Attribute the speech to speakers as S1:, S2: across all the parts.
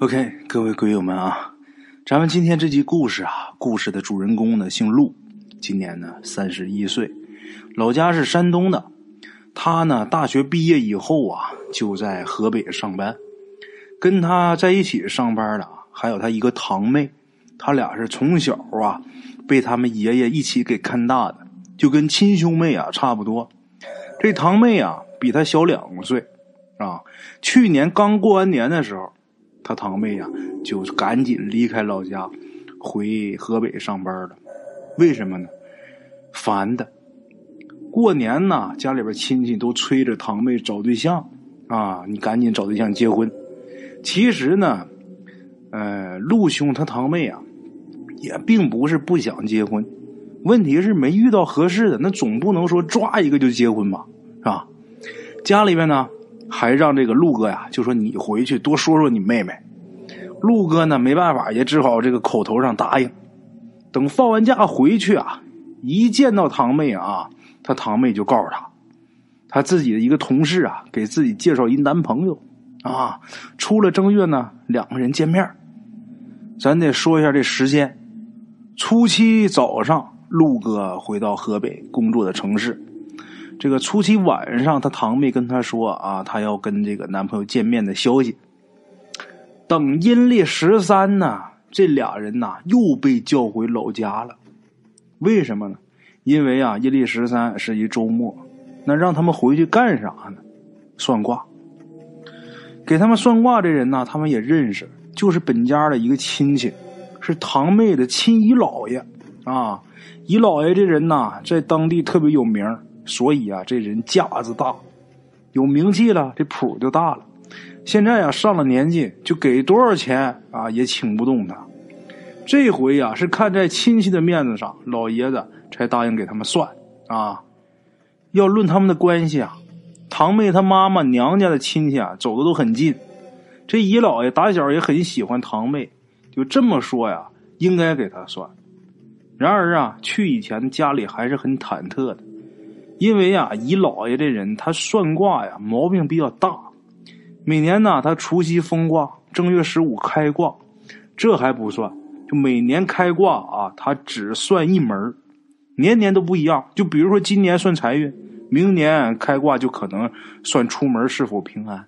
S1: OK，各位鬼友们啊，咱们今天这集故事啊，故事的主人公呢姓陆，今年呢三十一岁，老家是山东的。他呢大学毕业以后啊，就在河北上班。跟他在一起上班的还有他一个堂妹，他俩是从小啊被他们爷爷一起给看大的，就跟亲兄妹啊差不多。这堂妹啊比他小两岁啊，去年刚过完年的时候。他堂妹呀，就赶紧离开老家，回河北上班了。为什么呢？烦的。过年呢，家里边亲戚都催着堂妹找对象啊，你赶紧找对象结婚。其实呢，呃，陆兄他堂妹啊，也并不是不想结婚，问题是没遇到合适的。那总不能说抓一个就结婚吧，是吧？家里边呢。还让这个陆哥呀，就说你回去多说说你妹妹。陆哥呢，没办法，也只好这个口头上答应。等放完假回去啊，一见到堂妹啊，他堂妹就告诉他，他自己的一个同事啊，给自己介绍一男朋友啊。出了正月呢，两个人见面。咱得说一下这时间：初七早上，陆哥回到河北工作的城市。这个初七晚上，他堂妹跟他说啊，他要跟这个男朋友见面的消息。等阴历十三呢，这俩人呐又被叫回老家了。为什么呢？因为啊，阴历十三是一周末，那让他们回去干啥呢？算卦。给他们算卦这人呢，他们也认识，就是本家的一个亲戚，是堂妹的亲姨姥爷啊。姨姥爷这人呐，在当地特别有名。所以啊，这人架子大，有名气了，这谱就大了。现在啊，上了年纪，就给多少钱啊，也请不动他。这回呀，是看在亲戚的面子上，老爷子才答应给他们算啊。要论他们的关系啊，堂妹她妈妈娘家的亲戚啊，走的都很近。这姨姥爷打小也很喜欢堂妹，就这么说呀，应该给他算。然而啊，去以前家里还是很忐忑的。因为呀，姨姥爷这人他算卦呀毛病比较大。每年呢，他除夕封卦，正月十五开卦，这还不算，就每年开卦啊，他只算一门年年都不一样。就比如说今年算财运，明年开卦就可能算出门是否平安。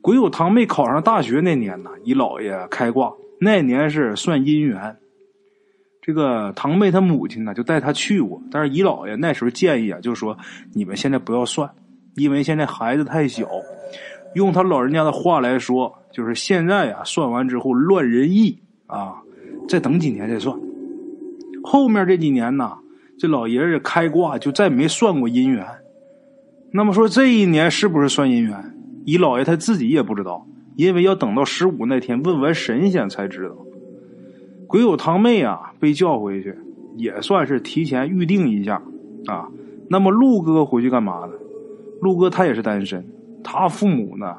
S1: 鬼友堂妹考上大学那年呢，姨姥爷开卦，那年是算姻缘。这个堂妹她母亲呢，就带她去过，但是姨姥爷那时候建议啊，就说你们现在不要算，因为现在孩子太小。用他老人家的话来说，就是现在呀，算完之后乱人意啊，再等几年再算。后面这几年呢，这老爷子开挂就再没算过姻缘。那么说这一年是不是算姻缘？姨姥爷他自己也不知道，因为要等到十五那天问完神仙才知道。鬼友堂妹啊，被叫回去，也算是提前预定一下啊。那么陆哥回去干嘛呢？陆哥他也是单身，他父母呢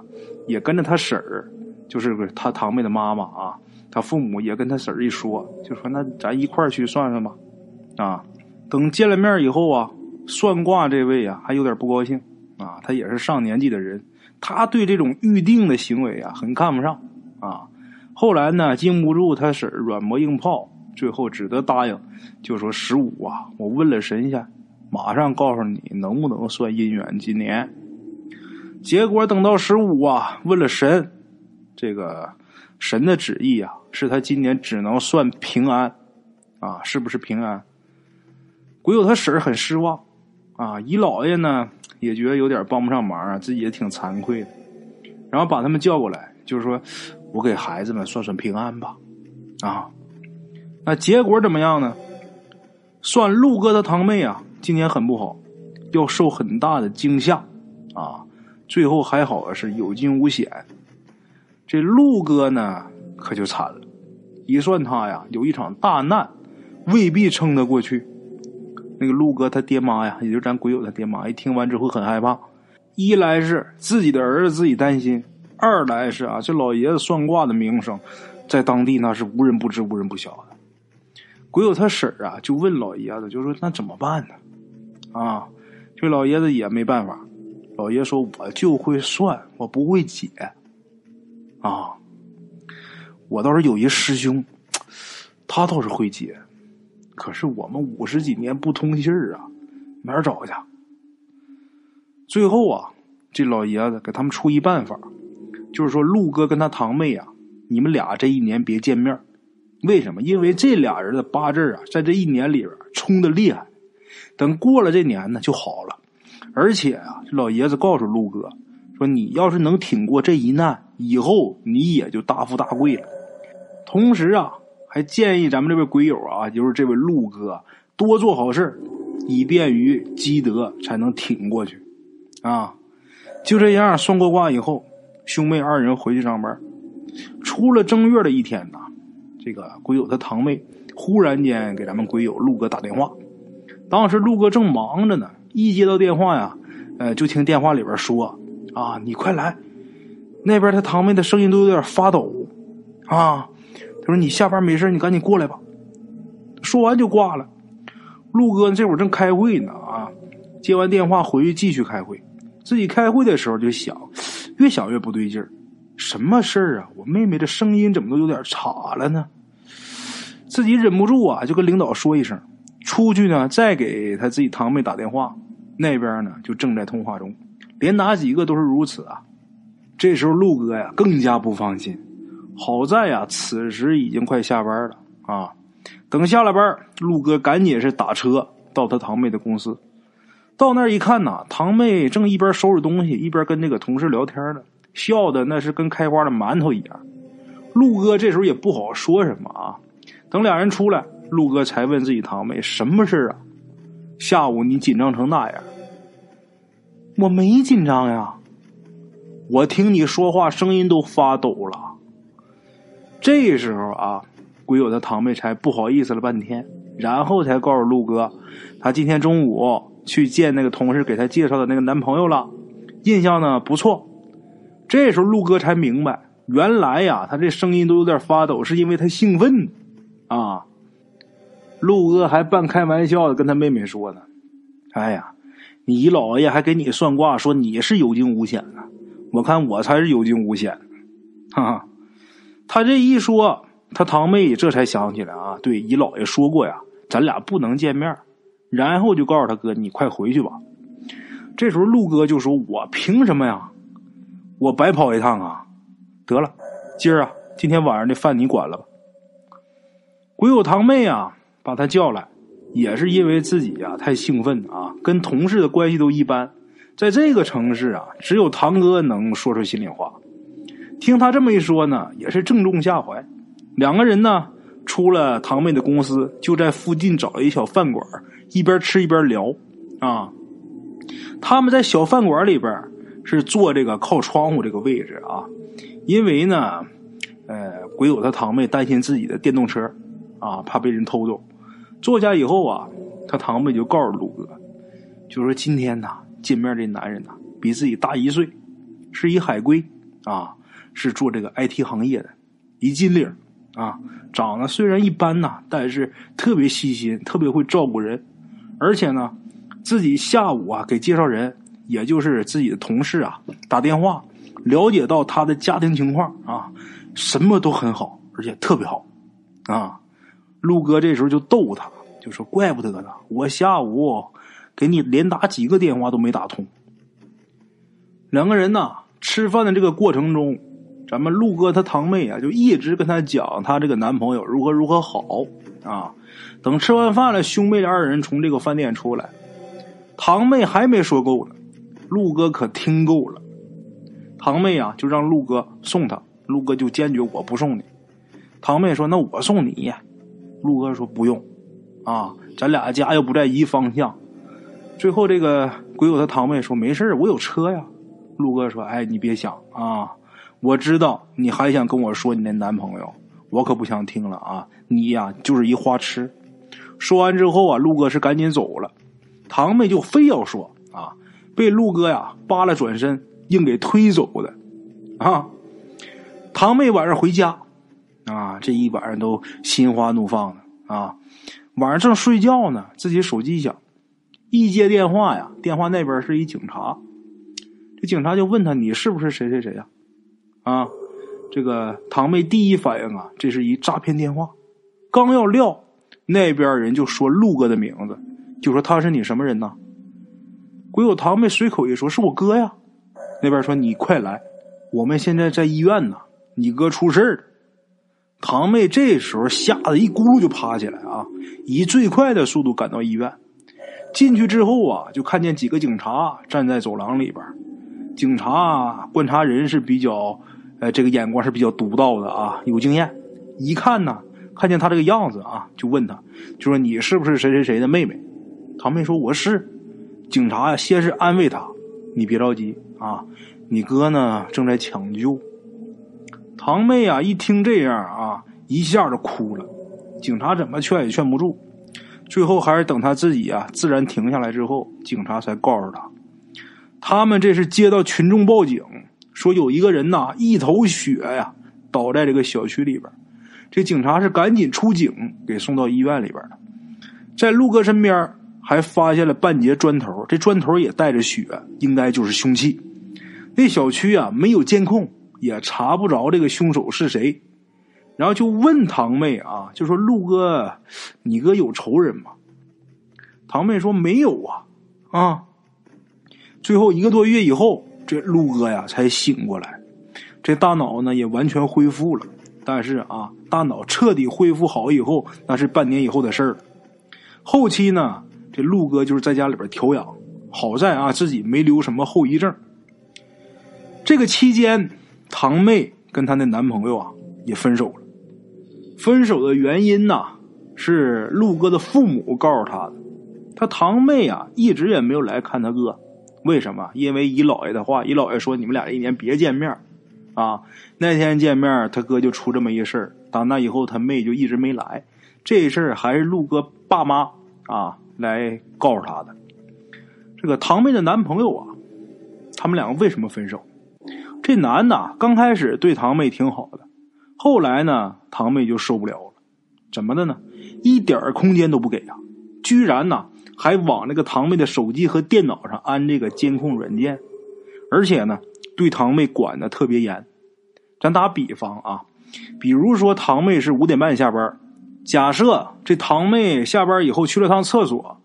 S1: 也跟着他婶儿，就是他堂妹的妈妈啊。他父母也跟他婶儿一说，就说那咱一块儿去算算吧。啊，等见了面以后啊，算卦这位啊还有点不高兴啊。他也是上年纪的人，他对这种预定的行为啊很看不上啊。后来呢，经不住他婶软磨硬泡，最后只得答应，就说十五啊，我问了神仙，马上告诉你能不能算姻缘。今年，结果等到十五啊，问了神，这个神的旨意啊，是他今年只能算平安，啊，是不是平安？鬼友他婶很失望，啊，姨姥爷呢也觉得有点帮不上忙啊，自己也挺惭愧的，然后把他们叫过来，就是说。我给孩子们算算平安吧，啊，那结果怎么样呢？算陆哥的堂妹啊，今年很不好，要受很大的惊吓啊。最后还好是有惊无险。这陆哥呢，可就惨了。一算他呀，有一场大难，未必撑得过去。那个陆哥他爹妈呀，也就是咱鬼友他爹妈，一听完之后很害怕。一来是自己的儿子自己担心。二来是啊，这老爷子算卦的名声，在当地那是无人不知、无人不晓的。鬼友他婶儿啊，就问老爷子，就说那怎么办呢？啊，这老爷子也没办法。老爷说：“我就会算，我不会解。”啊，我倒是有一师兄，他倒是会解，可是我们五十几年不通信儿啊，哪儿找去？最后啊，这老爷子给他们出一办法，就是说陆哥跟他堂妹啊，你们俩这一年别见面。为什么？因为这俩人的八字啊，在这一年里边冲的厉害，等过了这年呢就好了。而且啊，老爷子告诉陆哥说：“你要是能挺过这一难，以后你也就大富大贵了。”同时啊，还建议咱们这位鬼友啊，就是这位陆哥多做好事以便于积德，才能挺过去。啊，就这样算过卦以后，兄妹二人回去上班。出了正月的一天呐。这个鬼友他堂妹忽然间给咱们鬼友陆哥打电话，当时陆哥正忙着呢，一接到电话呀，呃，就听电话里边说：“啊，你快来，那边他堂妹的声音都有点发抖，啊，他说你下班没事你赶紧过来吧。”说完就挂了。陆哥这会儿正开会呢，啊，接完电话回去继续开会。自己开会的时候就想，越想越不对劲儿。什么事儿啊？我妹妹的声音怎么都有点岔了呢？自己忍不住啊，就跟领导说一声，出去呢，再给他自己堂妹打电话。那边呢，就正在通话中，连打几个都是如此啊。这时候陆哥呀，更加不放心。好在呀，此时已经快下班了啊。等下了班，陆哥赶紧是打车到他堂妹的公司。到那儿一看呐，堂妹正一边收拾东西，一边跟那个同事聊天呢。笑的那是跟开花的馒头一样，陆哥这时候也不好说什么啊。等俩人出来，陆哥才问自己堂妹什么事啊？下午你紧张成那样？我没紧张呀，我听你说话声音都发抖了。这时候啊，鬼友的堂妹才不好意思了半天，然后才告诉陆哥，他今天中午去见那个同事给他介绍的那个男朋友了，印象呢不错。这时候，陆哥才明白，原来呀，他这声音都有点发抖，是因为他兴奋啊。陆哥还半开玩笑的跟他妹妹说呢：“哎呀，你姨姥爷还给你算卦，说你是有惊无险的，我看我才是有惊无险。”哈哈，他这一说，他堂妹这才想起来啊，对，姨姥爷说过呀，咱俩不能见面。然后就告诉他哥：“你快回去吧。”这时候，陆哥就说：“我凭什么呀？”我白跑一趟啊！得了，今儿啊，今天晚上的饭你管了吧。鬼友堂妹啊，把他叫来，也是因为自己呀太兴奋啊，跟同事的关系都一般，在这个城市啊，只有堂哥能说出心里话。听他这么一说呢，也是正中下怀。两个人呢，出了堂妹的公司，就在附近找了一小饭馆，一边吃一边聊啊。他们在小饭馆里边。是坐这个靠窗户这个位置啊，因为呢，呃，鬼友他堂妹担心自己的电动车啊，怕被人偷走。坐下以后啊，他堂妹就告诉鲁哥，就说今天呐，见面这男人呐，比自己大一岁，是一海归啊，是做这个 IT 行业的，一金领啊，长得虽然一般呐，但是特别细心，特别会照顾人，而且呢，自己下午啊给介绍人。也就是自己的同事啊，打电话了解到他的家庭情况啊，什么都很好，而且特别好啊。陆哥这时候就逗他，就说：“怪不得呢，我下午给你连打几个电话都没打通。”两个人呢，吃饭的这个过程中，咱们陆哥他堂妹啊，就一直跟他讲他这个男朋友如何如何好啊。等吃完饭了，兄妹二人从这个饭店出来，堂妹还没说够呢。陆哥可听够了，堂妹啊，就让陆哥送他。陆哥就坚决我不送你。堂妹说：“那我送你。”陆哥说：“不用，啊，咱俩家又不在一方向。”最后这个鬼友他堂妹说：“没事我有车呀。”陆哥说：“哎，你别想啊，我知道你还想跟我说你那男朋友，我可不想听了啊！你呀就是一花痴。”说完之后啊，陆哥是赶紧走了，堂妹就非要说啊。被陆哥呀扒拉转身，硬给推走的，啊！堂妹晚上回家，啊，这一晚上都心花怒放的啊。晚上正睡觉呢，自己手机响，一接电话呀，电话那边是一警察。这警察就问他：“你是不是谁谁谁呀？”啊，这个堂妹第一反应啊，这是一诈骗电话。刚要撂，那边人就说陆哥的名字，就说他是你什么人呢？鬼友堂妹随口一说，是我哥呀。那边说你快来，我们现在在医院呢，你哥出事了。堂妹这时候吓得一咕噜就爬起来啊，以最快的速度赶到医院。进去之后啊，就看见几个警察站在走廊里边。警察观察人是比较，呃，这个眼光是比较独到的啊，有经验。一看呢，看见他这个样子啊，就问他，就说你是不是谁谁谁的妹妹？堂妹说我是。警察呀，先是安慰他，你别着急啊，你哥呢正在抢救。堂妹啊，一听这样啊，一下就哭了。警察怎么劝也劝不住。最后还是等他自己啊自然停下来之后，警察才告诉他，他们这是接到群众报警，说有一个人呐一头血呀倒在这个小区里边，这警察是赶紧出警给送到医院里边了。在陆哥身边还发现了半截砖头，这砖头也带着血，应该就是凶器。那小区啊没有监控，也查不着这个凶手是谁。然后就问堂妹啊，就说陆哥，你哥有仇人吗？堂妹说没有啊，啊。最后一个多月以后，这陆哥呀才醒过来，这大脑呢也完全恢复了。但是啊，大脑彻底恢复好以后，那是半年以后的事儿。后期呢，这陆哥就是在家里边调养，好在啊自己没留什么后遗症。这个期间，堂妹跟她那男朋友啊也分手了。分手的原因呢，是陆哥的父母告诉他的。他堂妹啊，一直也没有来看他哥，为什么？因为姨姥爷的话，姨姥爷说你们俩一年别见面啊。那天见面，他哥就出这么一事儿。打那以后，他妹就一直没来。这事儿还是陆哥爸妈啊来告诉他的。这个堂妹的男朋友啊，他们两个为什么分手？这男的刚开始对堂妹挺好的。后来呢，堂妹就受不了了，怎么的呢？一点空间都不给啊！居然呢，还往那个堂妹的手机和电脑上安这个监控软件，而且呢，对堂妹管的特别严。咱打比方啊，比如说堂妹是五点半下班，假设这堂妹下班以后去了趟厕所，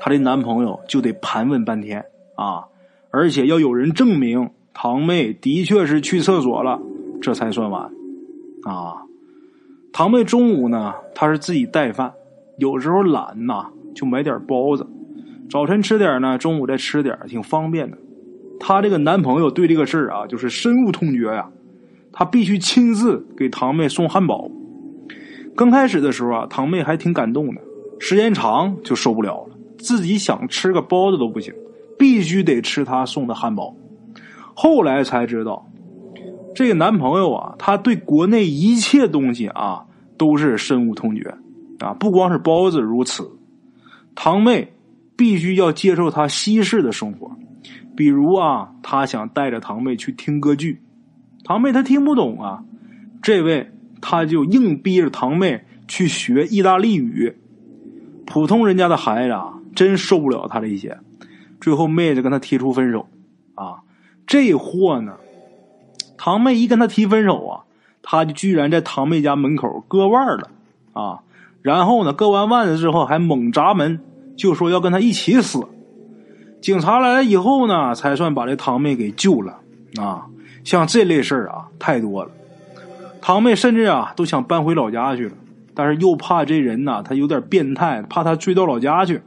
S1: 她的男朋友就得盘问半天啊，而且要有人证明堂妹的确是去厕所了，这才算完。啊，堂妹中午呢，她是自己带饭，有时候懒呐，就买点包子，早晨吃点呢，中午再吃点，挺方便的。她这个男朋友对这个事儿啊，就是深恶痛绝呀，他必须亲自给堂妹送汉堡。刚开始的时候啊，堂妹还挺感动的，时间长就受不了了，自己想吃个包子都不行，必须得吃他送的汉堡。后来才知道。这个男朋友啊，他对国内一切东西啊都是深恶痛绝，啊，不光是包子如此。堂妹必须要接受他西式的生活，比如啊，他想带着堂妹去听歌剧，堂妹她听不懂啊，这位他就硬逼着堂妹去学意大利语。普通人家的孩子啊，真受不了他这些，最后妹子跟他提出分手，啊，这货呢。堂妹一跟他提分手啊，他就居然在堂妹家门口割腕了啊！然后呢，割完腕子之后还猛砸门，就说要跟他一起死。警察来了以后呢，才算把这堂妹给救了啊！像这类事儿啊，太多了。堂妹甚至啊都想搬回老家去了，但是又怕这人呐，他有点变态，怕他追到老家去。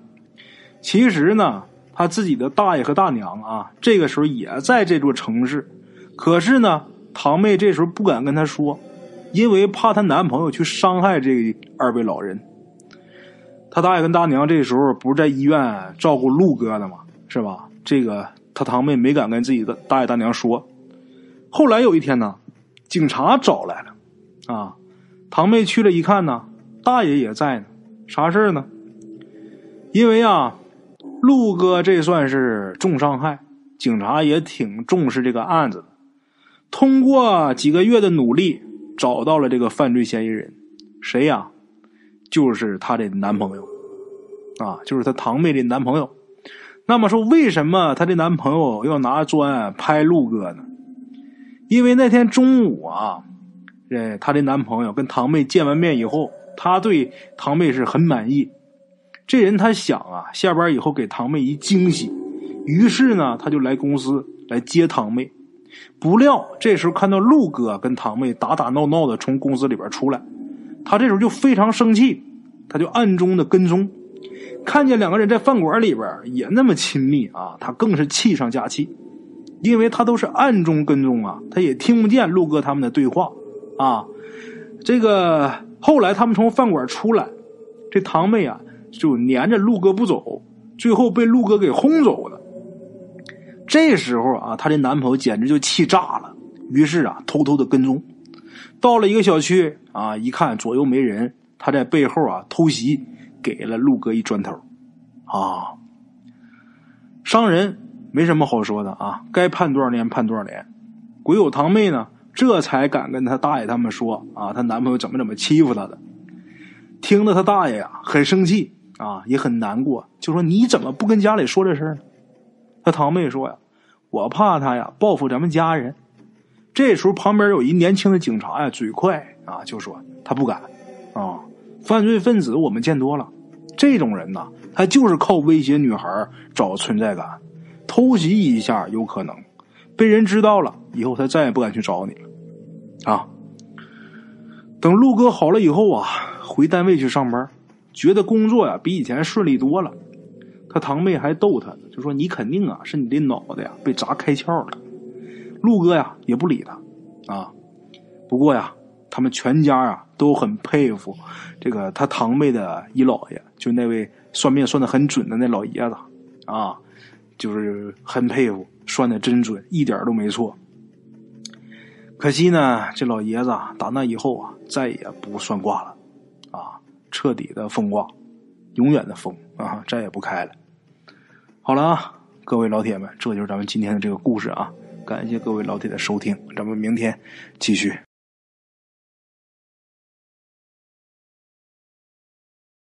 S1: 其实呢，他自己的大爷和大娘啊，这个时候也在这座城市。可是呢，堂妹这时候不敢跟他说，因为怕她男朋友去伤害这二位老人。他大爷跟大娘这时候不是在医院照顾陆哥的吗？是吧？这个他堂妹没敢跟自己的大爷大娘说。后来有一天呢，警察找来了，啊，堂妹去了一看呢，大爷也在呢。啥事呢？因为啊，陆哥这算是重伤害，警察也挺重视这个案子的。通过几个月的努力，找到了这个犯罪嫌疑人，谁呀？就是她的男朋友，啊，就是她堂妹的男朋友。那么说，为什么她的男朋友要拿砖拍陆哥呢？因为那天中午啊，呃，她的男朋友跟堂妹见完面以后，他对堂妹是很满意。这人他想啊，下班以后给堂妹一惊喜，于是呢，他就来公司来接堂妹。不料这时候看到陆哥跟堂妹打打闹闹的从公司里边出来，他这时候就非常生气，他就暗中的跟踪，看见两个人在饭馆里边也那么亲密啊，他更是气上加气，因为他都是暗中跟踪啊，他也听不见陆哥他们的对话啊。这个后来他们从饭馆出来，这堂妹啊。就撵着陆哥不走，最后被陆哥给轰走了。这时候啊，她的男朋友简直就气炸了，于是啊，偷偷的跟踪，到了一个小区啊，一看左右没人，他在背后啊偷袭，给了陆哥一砖头。啊，伤人没什么好说的啊，该判多少年判多少年。鬼友堂妹呢，这才敢跟他大爷他们说啊，她男朋友怎么怎么欺负她的。听得他大爷呀很生气。啊，也很难过，就说你怎么不跟家里说这事儿呢？他堂妹说呀，我怕他呀报复咱们家人。这时候旁边有一年轻的警察呀，嘴快啊，就说他不敢啊，犯罪分子我们见多了，这种人呐，他就是靠威胁女孩找存在感，偷袭一下有可能被人知道了，以后他再也不敢去找你了啊。等陆哥好了以后啊，回单位去上班。觉得工作呀比以前顺利多了，他堂妹还逗他，就说：“你肯定啊是你的脑袋呀被砸开窍了。”陆哥呀也不理他，啊，不过呀，他们全家啊都很佩服这个他堂妹的姨姥爷，就那位算命算的很准的那老爷子，啊，就是很佩服，算的真准，一点都没错。可惜呢，这老爷子打那以后啊，再也不算卦了。啊彻底的封卦，永远的封啊，再也不开了。好了啊，各位老铁们，这就是咱们今天的这个故事啊。感谢各位老铁的收听，咱们明天继续。